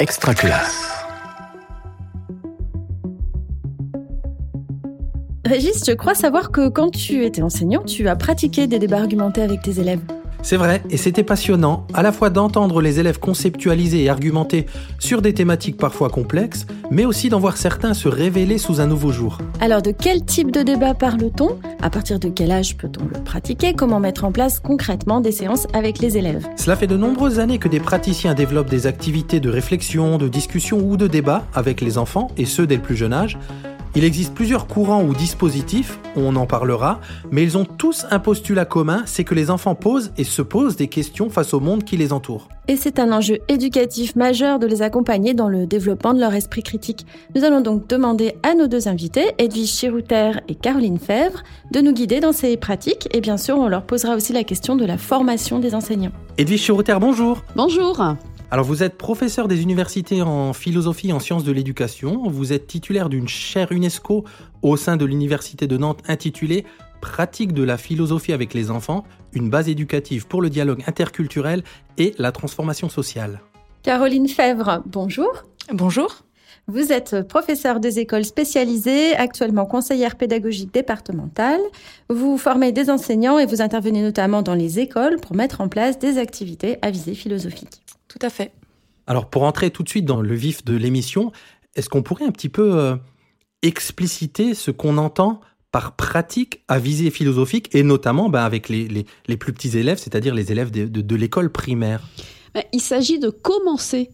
Extra classe. Régis, je crois savoir que quand tu étais enseignant, tu as pratiqué des débats argumentés avec tes élèves. C'est vrai, et c'était passionnant, à la fois d'entendre les élèves conceptualiser et argumenter sur des thématiques parfois complexes, mais aussi d'en voir certains se révéler sous un nouveau jour. Alors de quel type de débat parle-t-on? À partir de quel âge peut-on le pratiquer? Comment mettre en place concrètement des séances avec les élèves? Cela fait de nombreuses années que des praticiens développent des activités de réflexion, de discussion ou de débat avec les enfants, et ceux dès le plus jeune âge, il existe plusieurs courants ou dispositifs, on en parlera, mais ils ont tous un postulat commun, c'est que les enfants posent et se posent des questions face au monde qui les entoure. Et c'est un enjeu éducatif majeur de les accompagner dans le développement de leur esprit critique. Nous allons donc demander à nos deux invités, Edwige Chirouter et Caroline Fèvre, de nous guider dans ces pratiques et bien sûr on leur posera aussi la question de la formation des enseignants. Edwige Chirouter, bonjour. Bonjour. Alors vous êtes professeur des universités en philosophie et en sciences de l'éducation. Vous êtes titulaire d'une chaire UNESCO au sein de l'université de Nantes intitulée Pratique de la philosophie avec les enfants, une base éducative pour le dialogue interculturel et la transformation sociale. Caroline Fèvre, bonjour. Bonjour. Vous êtes professeur des écoles spécialisées, actuellement conseillère pédagogique départementale. Vous formez des enseignants et vous intervenez notamment dans les écoles pour mettre en place des activités à visée philosophique. Tout à fait. Alors pour entrer tout de suite dans le vif de l'émission, est-ce qu'on pourrait un petit peu euh, expliciter ce qu'on entend par pratique à visée philosophique et notamment ben, avec les, les, plus petits élèves, c'est-à-dire les élèves de, de l'école primaire? Ben, Il s'agit de commencer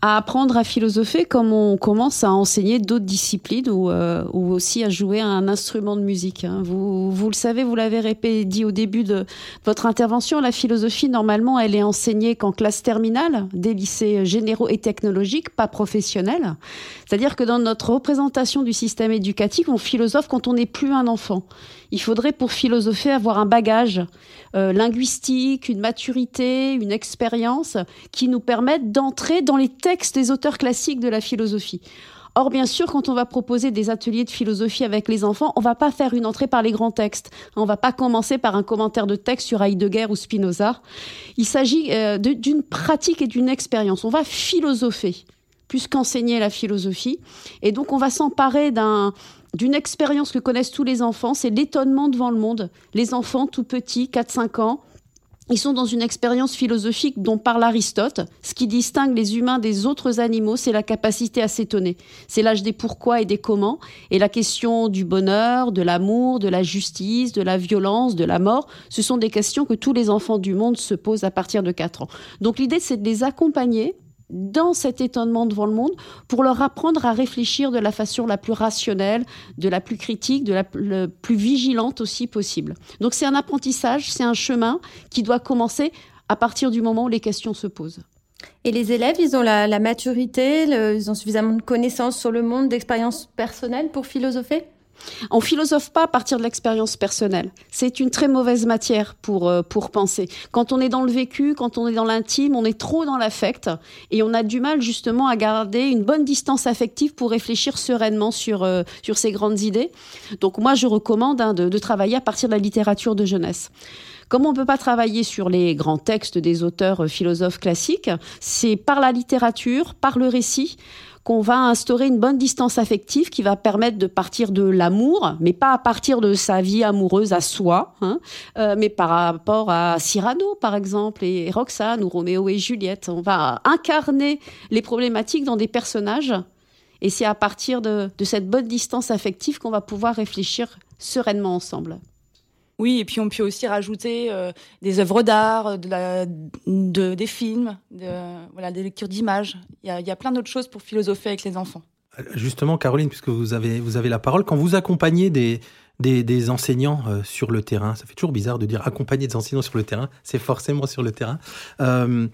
à apprendre à philosopher comme on commence à enseigner d'autres disciplines ou, euh, ou, aussi à jouer un instrument de musique. Hein. Vous, vous le savez, vous l'avez dit au début de votre intervention, la philosophie, normalement, elle est enseignée qu'en classe terminale, des lycées généraux et technologiques, pas professionnels. C'est-à-dire que dans notre représentation du système éducatif, on philosophe quand on n'est plus un enfant. Il faudrait pour philosopher avoir un bagage euh, linguistique, une maturité, une expérience qui nous permettent d'entrer dans les textes des auteurs classiques de la philosophie. Or, bien sûr, quand on va proposer des ateliers de philosophie avec les enfants, on va pas faire une entrée par les grands textes. On va pas commencer par un commentaire de texte sur Heidegger ou Spinoza. Il s'agit euh, d'une pratique et d'une expérience. On va philosopher plus qu'enseigner la philosophie. Et donc, on va s'emparer d'un d'une expérience que connaissent tous les enfants, c'est l'étonnement devant le monde. Les enfants tout petits, 4-5 ans, ils sont dans une expérience philosophique dont parle Aristote. Ce qui distingue les humains des autres animaux, c'est la capacité à s'étonner. C'est l'âge des pourquoi et des comment. Et la question du bonheur, de l'amour, de la justice, de la violence, de la mort, ce sont des questions que tous les enfants du monde se posent à partir de 4 ans. Donc l'idée, c'est de les accompagner dans cet étonnement devant le monde pour leur apprendre à réfléchir de la façon la plus rationnelle, de la plus critique, de la plus vigilante aussi possible. Donc c'est un apprentissage, c'est un chemin qui doit commencer à partir du moment où les questions se posent. Et les élèves, ils ont la, maturité, ils ont suffisamment de connaissances sur le monde, d'expérience personnelle pour philosopher? On philosophe pas à partir de l'expérience personnelle. C'est une très mauvaise matière pour, euh, pour penser. Quand on est dans le vécu, quand on est dans l'intime, on est trop dans l'affect et on a du mal justement à garder une bonne distance affective pour réfléchir sereinement sur, euh, sur ces grandes idées. Donc moi, je recommande hein, de, de travailler à partir de la littérature de jeunesse. Comme on ne peut pas travailler sur les grands textes des auteurs euh, philosophes classiques, c'est par la littérature, par le récit, qu'on va instaurer une bonne distance affective qui va permettre de partir de l'amour, mais pas à partir de sa vie amoureuse à soi, hein, euh, mais par rapport à Cyrano, par exemple, et Roxane, ou Roméo et Juliette. On va incarner les problématiques dans des personnages, et c'est à partir de cette bonne distance affective qu'on va pouvoir réfléchir sereinement ensemble. Oui, et puis on peut aussi rajouter euh, des œuvres d'art, de, des films, voilà, des lectures d'images. Il y a, plein d'autres choses pour philosopher avec les enfants. Justement, Caroline, puisque vous avez, vous avez la parole, quand vous accompagnez des, des, enseignants euh, sur le terrain, ça fait toujours bizarre de dire accompagner des enseignants sur le terrain, c'est forcément sur le terrain. Euh,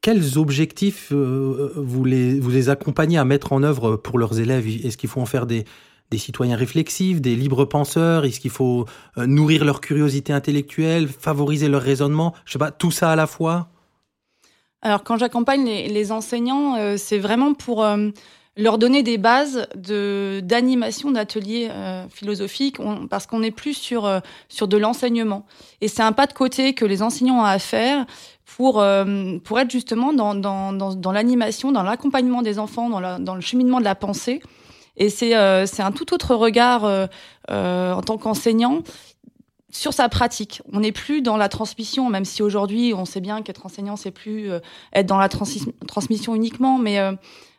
quels objectifs euh, vous, les, vous les accompagnez à mettre en œuvre pour leurs élèves? Est-ce qu'il faut en faire des, des citoyens réflexifs, des libres penseurs Est-ce qu'il faut euh, nourrir leur curiosité intellectuelle, favoriser leur raisonnement Je sais pas, tout ça à la fois? Alors, quand j'accompagne les, enseignants, euh, c'est vraiment pour euh, leur donner des bases de d'animation d'ateliers philosophiques, parce qu'on n'est plus sur sur de l'enseignement. Et c'est un pas de côté que les enseignants ont à faire pour, pour être justement dans, dans l'animation, dans l'accompagnement des enfants, dans, dans le cheminement de la pensée. Et c'est c'est un tout autre regard en tant qu'enseignant sur sa pratique. On n'est plus dans la transmission, même si aujourd'hui on sait bien qu'être enseignant c'est plus euh, être dans la transmission uniquement, mais euh,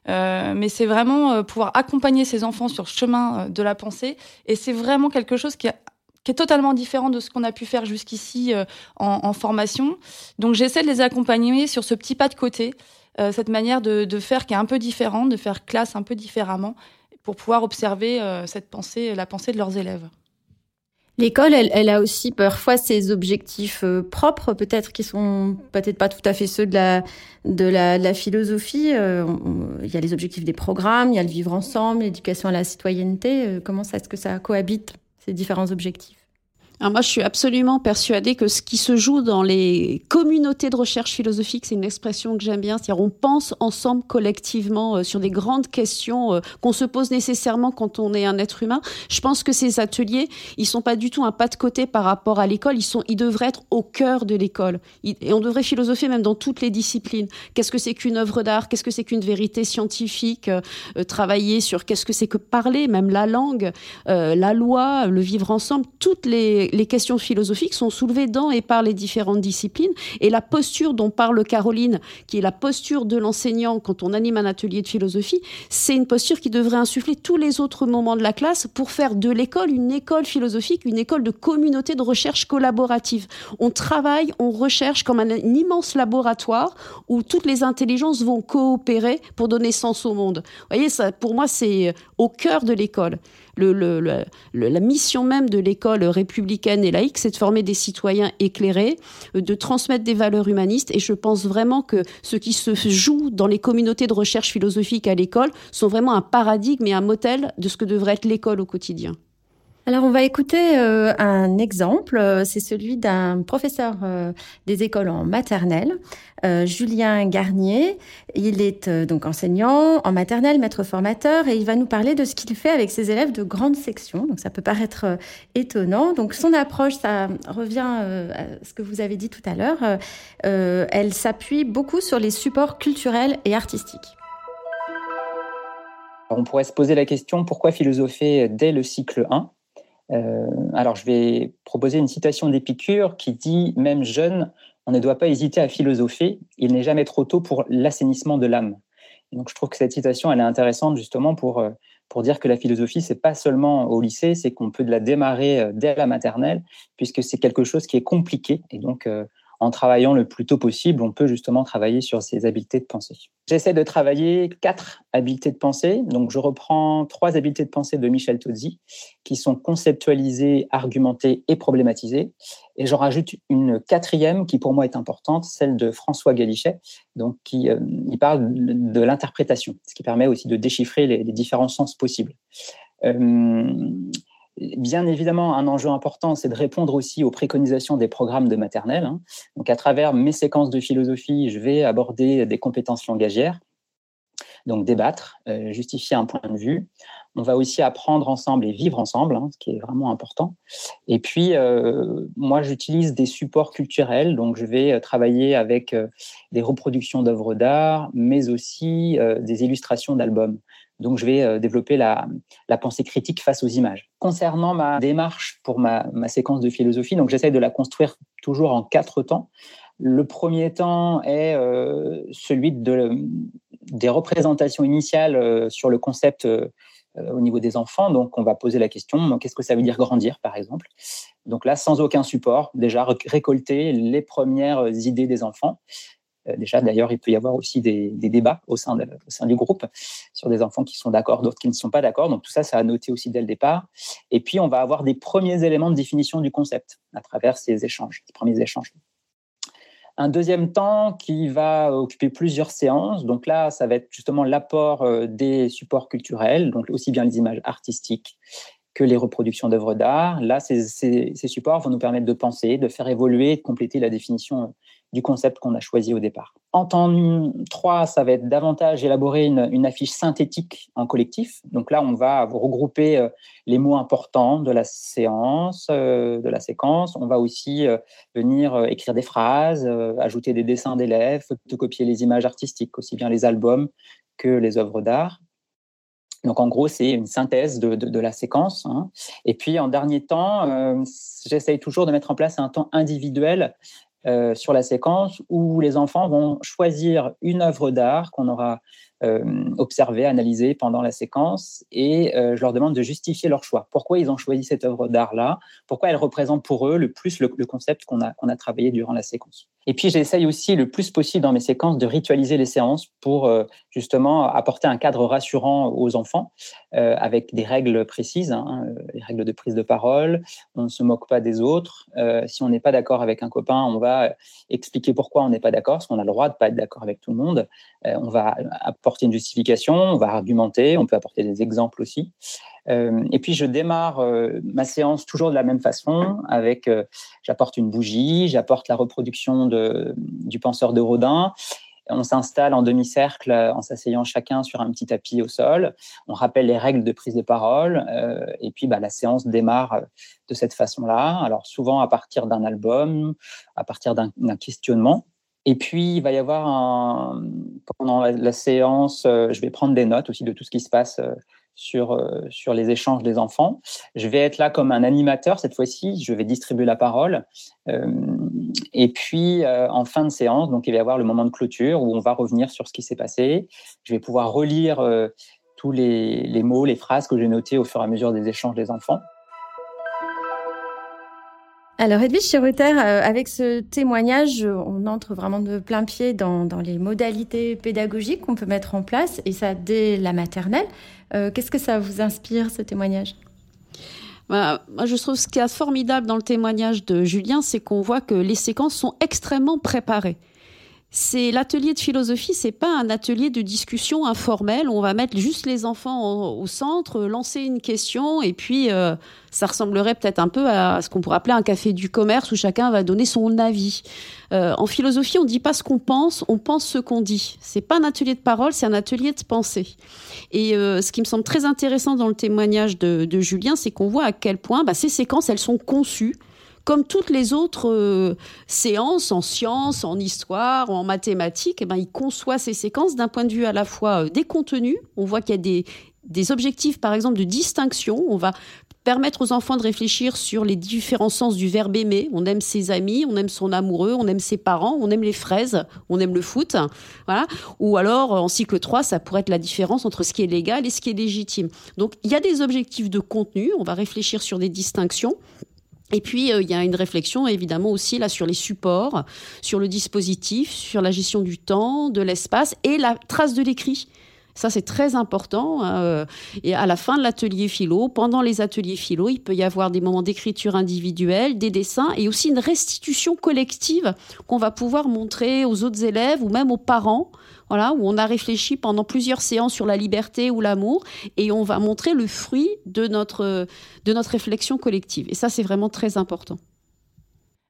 euh, mais c'est vraiment pouvoir accompagner ses enfants sur le chemin de la pensée. Et c'est vraiment quelque chose qui est, totalement différent de ce qu'on a pu faire jusqu'ici en, en, formation. Donc j'essaie de les accompagner sur ce petit pas de côté, cette manière de, de, faire qui est un peu différente, de faire classe un peu différemment, pour pouvoir observer cette pensée, la pensée de leurs élèves. L'école, elle, elle, a aussi parfois ses objectifs euh, propres, peut-être qui sont peut-être pas tout à fait ceux de la de la, de la philosophie. Euh, il y a les objectifs des programmes, il y a le vivre ensemble, l'éducation à la citoyenneté. Euh, comment est-ce que ça cohabite ces différents objectifs? Moi, je suis absolument persuadée que ce qui se joue dans les communautés de recherche philosophique, c'est une expression que j'aime bien, c'est-à-dire on pense ensemble collectivement euh, sur des grandes questions euh, qu'on se pose nécessairement quand on est un être humain. Je pense que ces ateliers, ils sont pas du tout un pas de côté par rapport à l'école, ils ils devraient être au cœur de l'école. Et on devrait philosopher même dans toutes les disciplines. Qu'est-ce que c'est qu'une œuvre d'art? Qu'est-ce que c'est qu'une vérité scientifique? Euh, Travailler sur qu'est-ce que c'est que parler, même la langue, la loi, le vivre ensemble, toutes les les, questions philosophiques sont soulevées dans et par les différentes disciplines. Et la posture dont parle Caroline, qui est la posture de l'enseignant quand on anime un atelier de philosophie, c'est une posture qui devrait insuffler tous les autres moments de la classe pour faire de l'école une école philosophique, une école de communauté de recherche collaborative. On travaille, on recherche comme un, immense laboratoire où toutes les intelligences vont coopérer pour donner sens au monde. Vous voyez, ça, pour moi, c'est au cœur de l'école le, la mission même de l'école républicaine et laïque, c'est de former des citoyens éclairés, euh, de transmettre des valeurs humanistes. Et je pense vraiment que ce qui se joue dans les communautés de recherche philosophique à l'école sont vraiment un paradigme et un modèle de ce que devrait être l'école au quotidien. Alors on va écouter euh, un exemple, euh, c'est celui d'un professeur euh, des écoles en maternelle, Julien Garnier. Il est donc enseignant en maternelle, maître formateur, et il va nous parler de ce qu'il fait avec ses élèves de grande section. Donc ça peut paraître étonnant. Donc son approche, ça revient à ce que vous avez dit tout à l'heure. elle s'appuie beaucoup sur les supports culturels et artistiques. On pourrait se poser la question pourquoi philosopher dès le cycle 1 euh, alors, je vais proposer une citation d'Épicure qui dit Même jeune, on ne doit pas hésiter à philosopher. Il n'est jamais trop tôt pour l'assainissement de l'âme. Donc, je trouve que cette citation, elle est intéressante justement pour, euh, pour dire que la philosophie, c'est pas seulement au lycée, c'est qu'on peut la démarrer euh, dès la maternelle, puisque c'est quelque chose qui est compliqué. Et donc, en travaillant le plus tôt possible, on peut justement travailler sur ces habiletés de pensée. J'essaie de travailler quatre habiletés de pensée. Donc, je reprends trois habiletés de pensée de Michel Tozzi qui sont conceptualisées, argumentées et problématisées. Et j'en rajoute une quatrième qui pour moi est importante, celle de François Galichet, donc qui euh, il parle de l'interprétation, ce qui permet aussi de déchiffrer les, différents sens possibles. Euh, Bien évidemment, un enjeu important, c'est de répondre aussi aux préconisations des programmes de maternelle. Hein. Donc, à travers mes séquences de philosophie, je vais aborder des compétences langagières, donc débattre, euh, justifier un point de vue. On va aussi apprendre ensemble et vivre ensemble, hein, ce qui est vraiment important. Et puis, euh, moi, j'utilise des supports culturels, donc je vais euh, travailler avec des reproductions d'œuvres d'art, mais aussi des illustrations d'albums. Donc, je vais euh, développer la, pensée critique face aux images. Concernant ma démarche pour ma, séquence de philosophie, donc j'essaie de la construire toujours en quatre temps. Le premier temps est euh, celui de, des représentations initiales euh, sur le concept au niveau des enfants. Donc, on va poser la question qu'est-ce que ça veut dire grandir, par exemple? Donc là, sans aucun support, déjà récolter les premières idées des enfants. Euh, déjà, d'ailleurs, il peut y avoir aussi des, débats au sein, du groupe sur des enfants qui sont d'accord, d'autres qui ne sont pas d'accord. Donc tout ça, ça a noté aussi dès le départ. Et puis, on va avoir des premiers éléments de définition du concept à travers ces échanges, ces premiers échanges. Un deuxième temps qui va occuper plusieurs séances. Donc là, ça va être justement l'apport euh, des supports culturels, donc aussi bien les images artistiques que les reproductions d'œuvres d'art. Là, ces, ces, supports vont nous permettre de penser, de faire évoluer, de compléter la définition du concept qu'on a choisi au départ. En temps 3, ça va être davantage élaborer une, affiche synthétique en collectif. Donc là, on va regrouper euh, les mots importants de la séance, euh, de la séquence. On va aussi venir écrire des phrases, ajouter des dessins d'élèves, photocopier les images artistiques, aussi bien les albums que les œuvres d'art. Donc en gros, c'est une synthèse de, la séquence. Hein. Et puis en dernier temps, euh, j'essaye toujours de mettre en place un temps individuel euh, sur la séquence où les enfants vont choisir une œuvre d'art qu'on aura euh, observée, analysée pendant la séquence et je leur demande de justifier leur choix. Pourquoi ils ont choisi cette œuvre d'art-là? Pourquoi elle représente pour eux le plus le, concept qu'on a, travaillé durant la séquence? Et puis, j'essaye aussi le plus possible dans mes séquences de ritualiser les séances pour euh, justement apporter un cadre rassurant aux enfants euh, avec des règles précises, hein, euh, les règles de prise de parole. On ne se moque pas des autres. si on n'est pas d'accord avec un copain, on va expliquer pourquoi on n'est pas d'accord, parce qu'on a le droit de ne pas être d'accord avec tout le monde. on va apporter une justification, on va argumenter, on peut apporter des exemples aussi. Euh, et puis je démarre euh, ma séance toujours de la même façon, avec euh, j'apporte une bougie, j'apporte la reproduction du penseur de Rodin. On s'installe en demi-cercle en s'asseyant chacun sur un petit tapis au sol. On rappelle les règles de prise de parole. et puis, bah, la séance démarre de cette façon-là. Alors, souvent à partir d'un album, à partir d'un questionnement. Et puis, il va y avoir un, pendant la, séance, je vais prendre des notes aussi de tout ce qui se passe sur, euh, sur les échanges des enfants. Je vais être là comme un animateur cette fois-ci, je vais distribuer la parole. Euh, et puis, euh, en fin de séance, donc il va y avoir le moment de clôture où on va revenir sur ce qui s'est passé. Je vais pouvoir relire tous les, les, mots, les phrases que j'ai notées au fur et à mesure des échanges des enfants. Alors Edwige Chiruter, avec ce témoignage, on entre vraiment de plein pied dans, dans les modalités pédagogiques qu'on peut mettre en place, et ça dès la maternelle. Euh, qu'est-ce que ça vous inspire, ce témoignage? Bah, moi, je trouve ce qui est formidable dans le témoignage de Julien, c'est qu'on voit que les séquences sont extrêmement préparées c'est l'atelier de philosophie, c'est pas un atelier de discussion informelle où on va mettre juste les enfants au, centre, lancer une question et puis euh, ça ressemblerait peut-être un peu à ce qu'on pourrait appeler un café du commerce où chacun va donner son avis. Euh, en philosophie, on dit pas ce qu'on pense, on pense ce qu'on dit. C'est pas un atelier de parole, c'est un atelier de pensée. Et euh, ce qui me semble très intéressant dans le témoignage de, Julien, c'est qu'on voit à quel point bah, ces séquences, elles sont conçues comme toutes les autres euh, séances en sciences, en histoire, en mathématiques, eh ben, il conçoit ces séquences d'un point de vue à la fois euh, des contenus. On voit qu'il y a des, des objectifs, par exemple, de distinction. On va permettre aux enfants de réfléchir sur les différents sens du verbe aimer. On aime ses amis, on aime son amoureux, on aime ses parents, on aime les fraises, on aime le foot. Voilà. Ou alors, en cycle 3, ça pourrait être la différence entre ce qui est légal et ce qui est légitime. Donc, il y a des objectifs de contenu. On va réfléchir sur des distinctions. Et puis, euh, il y a une réflexion évidemment aussi là sur les supports, sur le dispositif, sur la gestion du temps, de l'espace et la trace de l'écrit. Ça, c'est très important. Hein, euh, et à la fin de l'atelier philo, pendant les ateliers philo, il peut y avoir des moments d'écriture individuelle, des dessins et aussi une restitution collective qu'on va pouvoir montrer aux autres élèves ou même aux parents. Voilà, où on a réfléchi pendant plusieurs séances sur la liberté ou l'amour et on va montrer le fruit de notre, de notre réflexion collective. Et ça, c'est vraiment très important.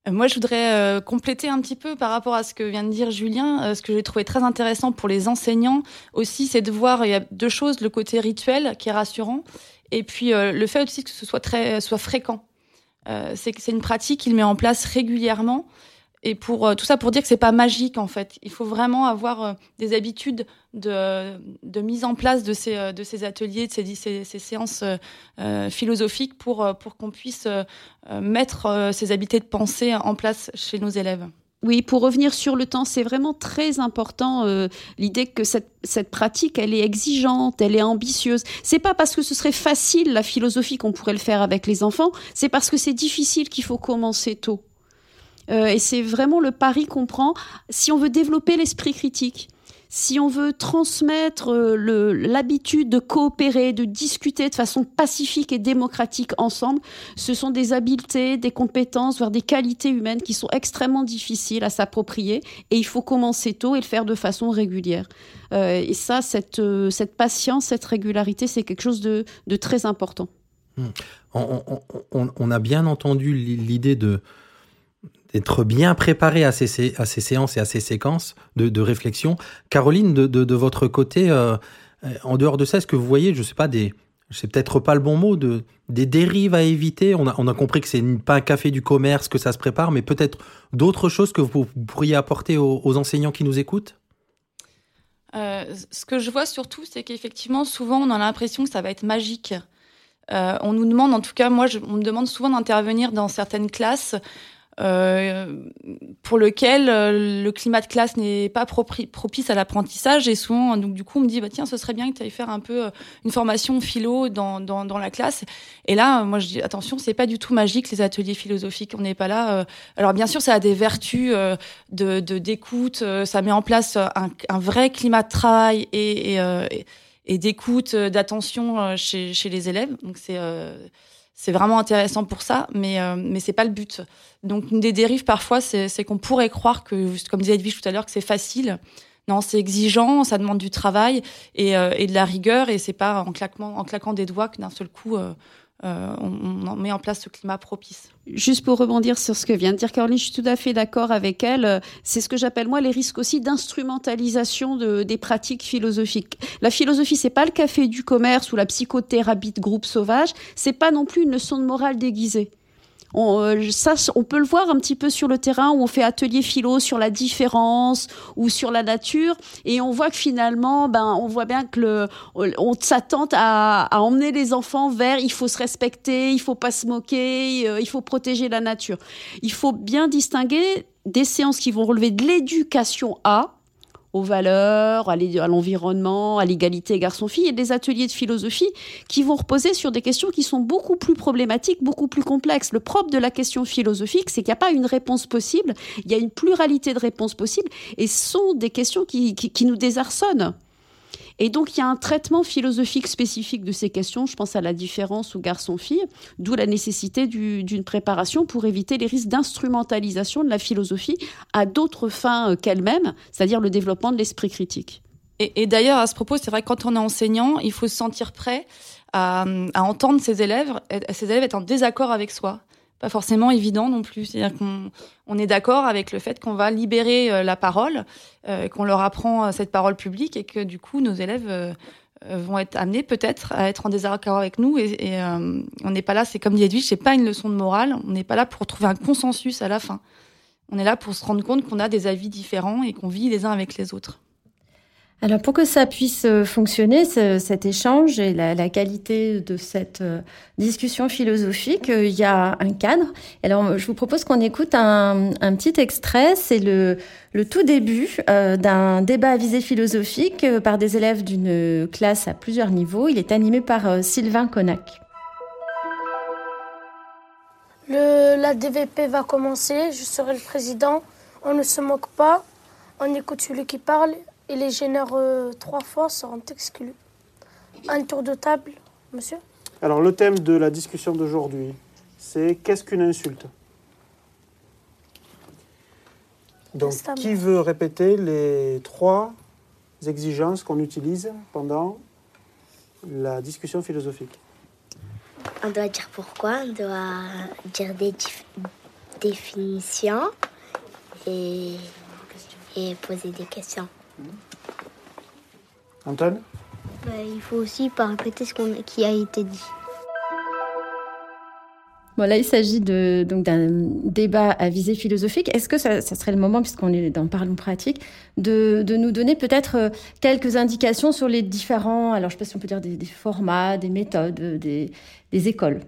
Euh, moi, je voudrais euh, compléter un petit peu par rapport à ce que vient de dire Julien. Euh, ce que j'ai trouvé très intéressant pour les enseignants aussi, c'est de voir, il y a deux choses, le côté rituel qui est rassurant, et puis le fait aussi que ce soit très soit fréquent. c'est une pratique qu'il met en place régulièrement et pour euh, tout ça pour dire que c'est pas magique en fait. Il faut vraiment avoir euh, des habitudes de, mise en place de ces, euh, ateliers, de ces, ces, ces séances philosophiques pour, qu'on puisse mettre ces habiletés de pensée en place chez nos élèves. Oui, pour revenir sur le temps, c'est vraiment très important l'idée que cette, cette, pratique, elle est exigeante, elle est ambitieuse. C'est pas parce que ce serait facile la philosophie qu'on pourrait le faire avec les enfants, c'est parce que c'est difficile qu'il faut commencer tôt. Euh, et c'est vraiment le pari qu'on prend si on veut développer l'esprit critique. Si on veut transmettre euh, l'habitude de coopérer, de discuter de façon pacifique et démocratique ensemble, ce sont des habiletés, des compétences, voire des qualités humaines qui sont extrêmement difficiles à s'approprier et il faut commencer tôt et le faire de façon régulière. Euh, et ça, cette, patience, cette régularité, c'est quelque chose de, très important. Hmm. On, a bien entendu l'idée de d'être bien préparé à ces, séances et à ces séquences de, réflexion. Caroline, de, votre côté, euh, en dehors de ça, est-ce que vous voyez, je sais pas, des, c'est peut-être pas le bon mot, de, des dérives à éviter? On a, compris que c'est pas un café du commerce, que ça se prépare, mais peut-être d'autres choses que vous pourriez apporter aux, enseignants qui nous écoutent? Euh, Ce que je vois surtout, c'est qu'effectivement, souvent, on a l'impression que ça va être magique. Euh, on nous demande, en tout cas, moi, on me demande souvent d'intervenir dans certaines classes euh, pour lequel euh, le climat de classe n'est pas propice à l'apprentissage et souvent donc du coup on me dit bah tiens ce serait bien que tu ailles faire un peu euh, une formation philo dans, dans, dans la classe. Et là moi je dis attention c'est pas du tout magique les ateliers philosophiques on n'est pas là alors bien sûr ça a des vertus de d'écoute ça met en place un, un, vrai climat de travail et, et, et d'écoute d'attention chez, chez les élèves. Donc c'est c'est vraiment intéressant pour ça, mais euh, mais c'est pas le but. Donc une des dérives parfois, c'est qu'on pourrait croire que, comme disait Edwige tout à l'heure, que c'est facile. Non, c'est exigeant, ça demande du travail et, euh, et de la rigueur, et c'est pas en claquant, en claquant des doigts que d'un seul coup euh, euh, on, met en place ce climat propice. Juste pour rebondir sur ce que vient de dire Caroline, je suis tout à fait d'accord avec elle. C'est ce que j'appelle moi les risques aussi d'instrumentalisation de, des pratiques philosophiques. La philosophie, c'est pas le café du commerce ou la psychothérapie de groupe sauvage. C'est pas non plus une leçon de morale déguisée. On, euh, ça, on peut le voir un petit peu sur le terrain où on fait atelier philo sur la différence ou sur la nature, et on voit que finalement, ben, on voit bien que le, on s'attend à, à, emmener les enfants vers il faut se respecter, il faut pas se moquer, euh, il faut protéger la nature. Il faut bien distinguer des séances qui vont relever de l'éducation à aux valeurs, à l'environnement, à l'égalité garçon-fille, et des ateliers de philosophie qui vont reposer sur des questions qui sont beaucoup plus problématiques, beaucoup plus complexes. Le propre de la question philosophique, c'est qu'il n'y a pas une réponse possible, il y a une pluralité de réponses possibles, et ce sont des questions qui nous désarçonnent. Et donc, il y a un traitement philosophique spécifique de ces questions. Je pense à la différence ou garçon-fille, d'où la nécessité d'une préparation pour éviter les risques d'instrumentalisation de la philosophie à d'autres fins qu'elle-même, c'est-à-dire le développement de l'esprit critique. Et, d'ailleurs, à ce propos, c'est vrai que quand on est enseignant, il faut se sentir prêt à, à entendre ses élèves, ses élèves être en désaccord avec soi pas forcément évident non plus. C'est-à-dire qu'on on est d'accord avec le fait qu'on va libérer euh, la parole, euh, qu'on leur apprend euh, cette parole publique et que du coup nos élèves vont être amenés peut-être à être en désaccord avec nous et, on n'est pas là. C'est comme dit Edwige, c'est pas une leçon de morale. On n'est pas là pour trouver un consensus à la fin. On est là pour se rendre compte qu'on a des avis différents et qu'on vit les uns avec les autres. Alors pour que ça puisse euh, fonctionner, cet échange et la, qualité de cette euh, discussion philosophique, euh, il y a un cadre. Alors je vous propose qu'on écoute un, petit extrait. C'est le, tout début d'un débat à visée philosophique par des élèves d'une classe à plusieurs niveaux. Il est animé par Sylvain Connac. Le, la DVP va commencer, je serai le président. On ne se moque pas, on écoute celui qui parle et les gêneurs euh, trois fois seront exclus. Un tour de table, monsieur Alors le thème de la discussion d'aujourd'hui, c'est qu'est-ce qu'une insulte? Donc qui veut répéter les trois exigences qu'on utilise pendant la discussion philosophique? On doit dire pourquoi, on doit dire des définitions et, et poser des questions. Antoine bah, Il faut aussi pas répéter ce qui a été dit. Bon, là, il s'agit de, donc d'un débat à visée philosophique. Est-ce que ça, serait le moment, puisqu'on est dans Parlons pratique, de, de nous donner peut-être euh, quelques indications sur les différents, alors je ne sais pas si on peut dire des, des formats, des méthodes, des, des écoles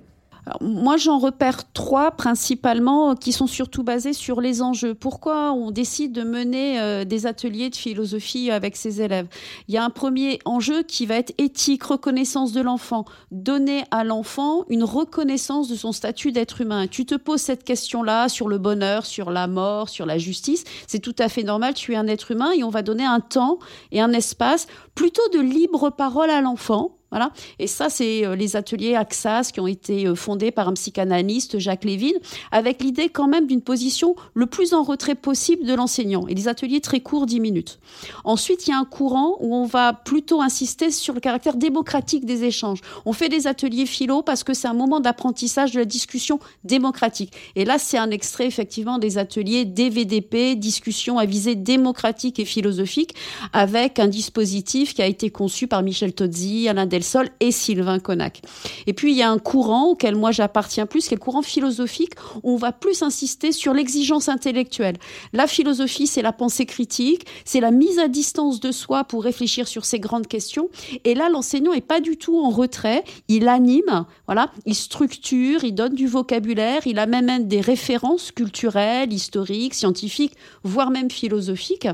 moi, j'en repère trois principalement qui sont surtout basés sur les enjeux. Pourquoi on décide de mener euh, des ateliers de philosophie avec ses élèves? Il y a un premier enjeu qui va être éthique, reconnaissance de l'enfant. Donner à l'enfant une reconnaissance de son statut d'être humain. Tu te poses cette question-là sur le bonheur, sur la mort, sur la justice. C'est tout à fait normal. Tu es un être humain et on va donner un temps et un espace plutôt de libre parole à l'enfant Voilà. Et ça, c'est euh, les ateliers Axas qui ont été euh, fondés par un psychanalyste, Jacques Lévin, avec l'idée quand même d'une position le plus en retrait possible de l'enseignant. Et des ateliers très courts, 10 minutes. Ensuite, il y a un courant où on va plutôt insister sur le caractère démocratique des échanges. On fait des ateliers philo parce que c'est un moment d'apprentissage de la discussion démocratique. Et là, c'est un extrait effectivement des ateliers DVDP, discussion à visée démocratique et philosophique, avec un dispositif qui a été conçu par Michel Tozzi, Alain Sol et Sylvain Connac. Et puis il y a un courant auquel moi j'appartiens plus, qui est le courant philosophique, où on va plus insister sur l'exigence intellectuelle. La philosophie, c'est la pensée critique, c'est la mise à distance de soi pour réfléchir sur ces grandes questions. Et là, l'enseignant est pas du tout en retrait, il anime, voilà, il structure, il donne du vocabulaire, il a même des références culturelles, historiques, scientifiques, voire même philosophiques.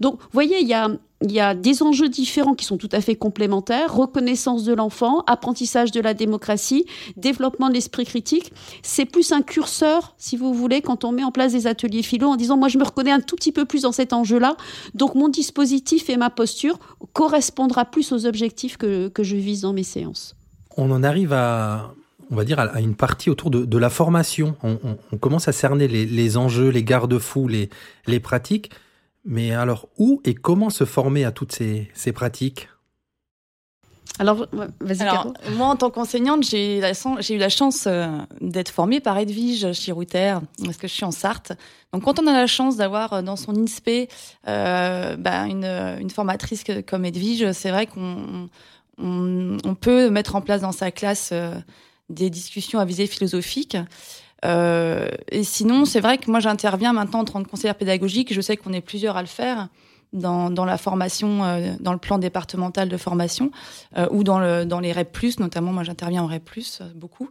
Donc, vous voyez, il y a il y a des enjeux différents qui sont tout à fait complémentaires. Reconnaissance de l'enfant, apprentissage de la démocratie, développement de l'esprit critique. C'est plus un curseur, si vous voulez, quand on met en place des ateliers philo en disant, moi, je me reconnais un tout petit peu plus dans cet enjeu-là. Donc, mon dispositif et ma posture correspondra plus aux objectifs que, je vise dans mes séances. On en arrive à, on va dire, à une partie autour de, la formation. On, commence à cerner les, enjeux, les garde-fous, les, les pratiques. Mais alors, où et comment se former à toutes ces, pratiques? Alors, vas-y, Moi, en tant qu'enseignante, j'ai eu la chance euh, d'être formée par Edwige Chirouter, parce que je suis en Sarthe. Donc, quand on a la chance d'avoir euh, dans son INSPE euh, bah, une, formatrice comme Edwige, c'est vrai qu'on on, peut mettre en place dans sa classe des discussions à visée philosophique. Euh, et sinon, c'est vrai que moi, j'interviens maintenant en tant que conseillère pédagogique. Je sais qu'on est plusieurs à le faire dans, dans la formation, euh, dans le plan départemental de formation euh, ou dans, le, dans les REP+, notamment. Moi, j'interviens en REP+, beaucoup.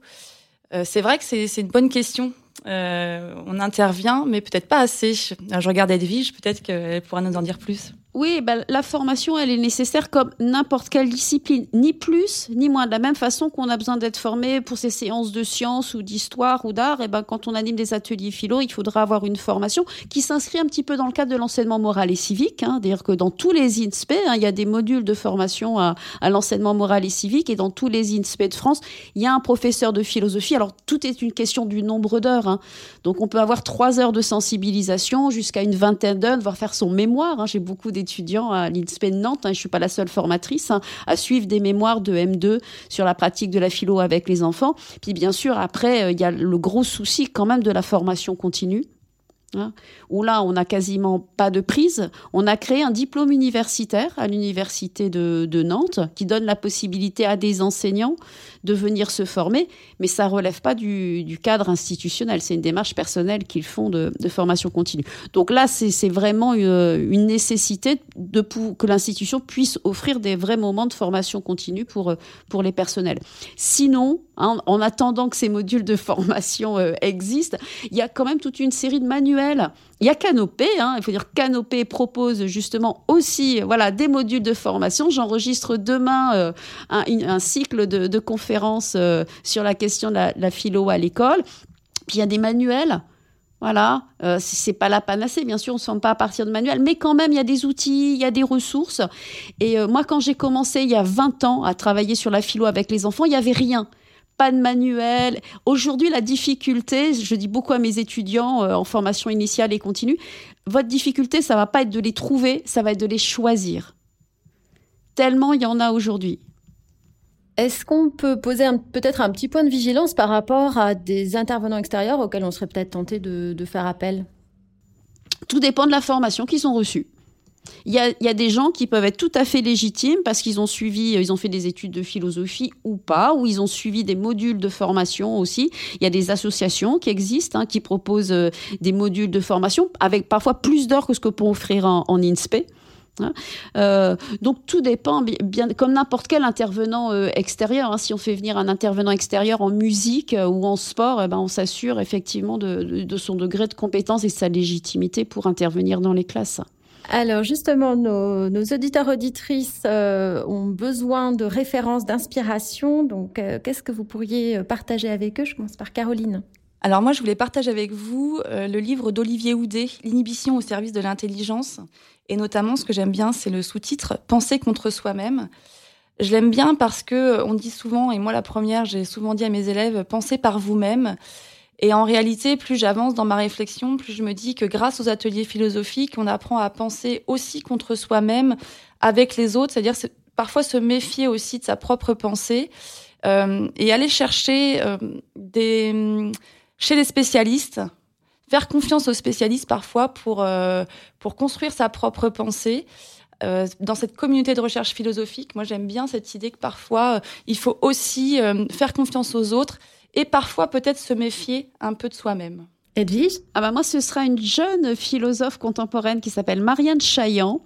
c'est vrai que c'est une bonne question. on intervient, mais peut-être pas assez. Je regarde Edwige, peut-être qu'elle pourra nous en dire plus. Oui, ben, la formation, elle est nécessaire comme n'importe quelle discipline, ni plus ni moins. De la même façon qu'on a besoin d'être formé pour ces séances de sciences ou d'histoire ou d'art, et ben, quand on anime des ateliers philo, il faudra avoir une formation qui s'inscrit un petit peu dans le cadre de l'enseignement moral et civique. Hein, C'est-à-dire que dans tous les INSPE, hein, il y a des modules de formation à, l'enseignement moral et civique, et dans tous les INSPE de France, il y a un professeur de philosophie. Alors, tout est une question du nombre d'heures. Hein. Donc, on peut avoir trois heures de sensibilisation jusqu'à une vingtaine d'heures, devoir faire son mémoire. Hein. J'ai beaucoup étudiants à l'INSPE de Nantes, hein, je suis pas la seule formatrice, hein, à suivre des mémoires de M2 sur la pratique de la philo avec les enfants. Puis bien sûr, après, euh, il y a le gros souci quand même de la formation continue. Hein, où là, on n'a quasiment pas de prise. On a créé un diplôme universitaire à l'université de, Nantes qui donne la possibilité à des enseignants de venir se former, mais ça relève pas du, cadre institutionnel. C'est une démarche personnelle qu'ils font de, formation continue. Donc là, c'est vraiment une, nécessité que l'institution puisse offrir des vrais moments de formation continue pour, pour les personnels. Sinon, hein, en attendant que ces modules de formation euh, existent, il y a quand même toute une série de manuels il y a Canopé, hein, il faut dire Canopé propose justement aussi voilà des modules de formation. J'enregistre demain euh, un, cycle de, conférences euh, sur la question de la, philo à l'école. Puis il y a des manuels. Voilà, euh, c'est pas la panacée, bien sûr, on ne se forme pas à partir de manuels, mais quand même, il y a des outils, il y a des ressources. Et moi, quand j'ai commencé il y a 20 ans à travailler sur la philo avec les enfants, il n'y avait rien pas de manuel. Aujourd'hui, la difficulté, je dis beaucoup à mes étudiants euh, en formation initiale et continue, votre difficulté, ça va pas être de les trouver, ça va être de les choisir. Tellement il y en a aujourd'hui. Est-ce qu'on peut poser peut-être un petit point de vigilance par rapport à des intervenants extérieurs auxquels on serait peut-être tenté de faire appel? Tout dépend de la formation qu'ils ont reçue. Il y, a, des gens qui peuvent être tout à fait légitimes parce qu'ils ont suivi, euh, ils ont fait des études de philosophie ou pas, ou ils ont suivi des modules de formation aussi. Il y a des associations qui existent, hein, qui proposent euh, des modules de formation avec parfois plus d'heures que ce que peut offrir en, en INSPE. Hein. Euh, donc tout dépend, bien, comme n'importe quel intervenant extérieur. Hein. si on fait venir un intervenant extérieur en musique ou en sport, eh ben, on s'assure effectivement de, son degré de compétence et de sa légitimité pour intervenir dans les classes. Alors justement, nos, auditeurs auditrices euh, ont besoin de références, d'inspiration. Donc, euh, qu'est-ce que vous pourriez euh, partager avec eux? Je commence par Caroline. Alors moi, je voulais partager avec vous le livre d'Olivier Houdet, L'inhibition au service de l'intelligence. Et notamment, ce que j'aime bien, c'est le sous-titre Penser contre soi-même. Je l'aime bien parce que on dit souvent, et moi la première, j'ai souvent dit à mes élèves, pensez par vous-même. Et en réalité, plus j'avance dans ma réflexion, plus je me dis que grâce aux ateliers philosophiques, on apprend à penser aussi contre soi-même, avec les autres, c'est-à-dire parfois se méfier aussi de sa propre pensée euh, et aller chercher euh, des, chez les spécialistes, faire confiance aux spécialistes parfois pour, euh, pour construire sa propre pensée. Euh, dans cette communauté de recherche philosophique, moi j'aime bien cette idée que parfois il faut aussi faire confiance aux autres et parfois peut-être se méfier un peu de soi-même. Edwige? Ah bah moi ce sera une jeune philosophe contemporaine qui s'appelle Marianne Chaillan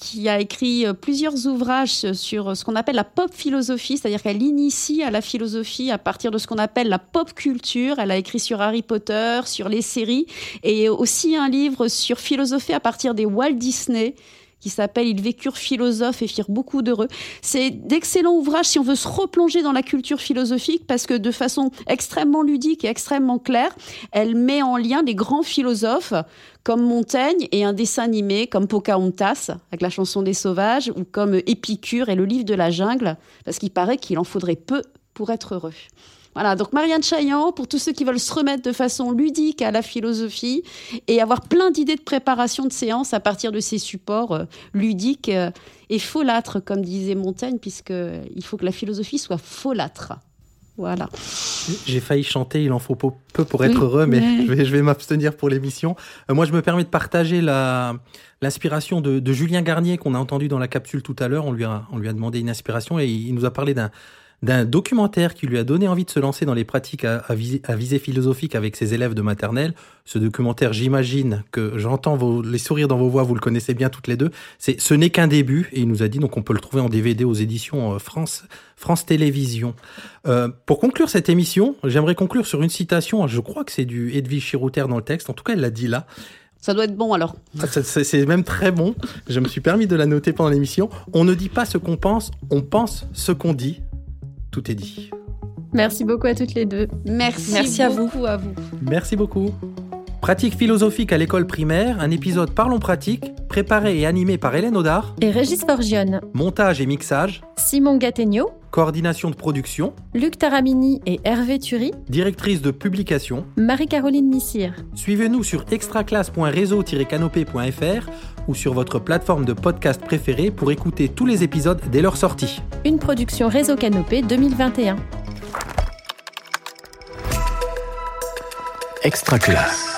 qui a écrit plusieurs ouvrages sur ce qu'on appelle la pop philosophie, c'est-à-dire qu'elle initie à la philosophie à partir de ce qu'on appelle la pop culture. Elle a écrit sur Harry Potter, sur les séries, et aussi un livre sur philosopher à partir des Walt Disney qui s'appelle Ils vécurent philosophes et firent beaucoup d'heureux. C'est d'excellents ouvrages si on veut se replonger dans la culture philosophique parce que de façon extrêmement ludique et extrêmement claire, elle met en lien des grands philosophes comme Montaigne et un dessin animé comme Pocahontas avec la chanson des sauvages ou comme Épicure et le livre de la jungle parce qu'il paraît qu'il en faudrait peu pour être heureux. Voilà, donc Marianne Chaillan, pour tous ceux qui veulent se remettre de façon ludique à la philosophie et avoir plein d'idées de préparation de séance à partir de ces supports euh, ludiques euh, et folâtres, comme disait Montaigne, puisqu'il faut que la philosophie soit folâtre. Voilà. J'ai failli chanter, il en faut peu pour être heureux, mais, je vais, m'abstenir pour l'émission. Euh, moi, je me permets de partager l'inspiration de, de Julien Garnier qu'on a entendu dans la capsule tout à l'heure. On lui a, on lui a demandé une inspiration et il nous a parlé d'un, d'un documentaire qui lui a donné envie de se lancer dans les pratiques à, à, visée, philosophique avec ses élèves de maternelle. Ce documentaire, j'imagine que j'entends les sourires dans vos voix, vous le connaissez bien toutes les deux. C'est Ce n'est qu'un début et il nous a dit donc on peut le trouver en DVD aux éditions euh, France France Télévisions. Euh, pour conclure cette émission, j'aimerais conclure sur une citation. Je crois que c'est du Edwige Chirouter dans le texte. En tout cas, elle l'a dit là. Ça doit être bon alors. Ah, c'est même très bon. Je me suis permis de la noter pendant l'émission. On ne dit pas ce qu'on pense, on pense ce qu'on dit tout est dit. Merci beaucoup à toutes les deux. Merci, Merci à vous. à vous. Merci beaucoup. Pratique philosophique à l'école primaire, un épisode Parlons pratique, préparé et animé par Hélène Audard et Régis Forgione. Montage et mixage Simon Gattegno. Coordination de production Luc Taramini et Hervé Thury. Directrice de publication Marie-Caroline Missire. Suivez-nous sur extraclasse.réseau-canopé.fr ou sur votre plateforme de podcast préférée pour écouter tous les épisodes dès leur sortie. Une production Réseau Canopé 2021. Extra classe.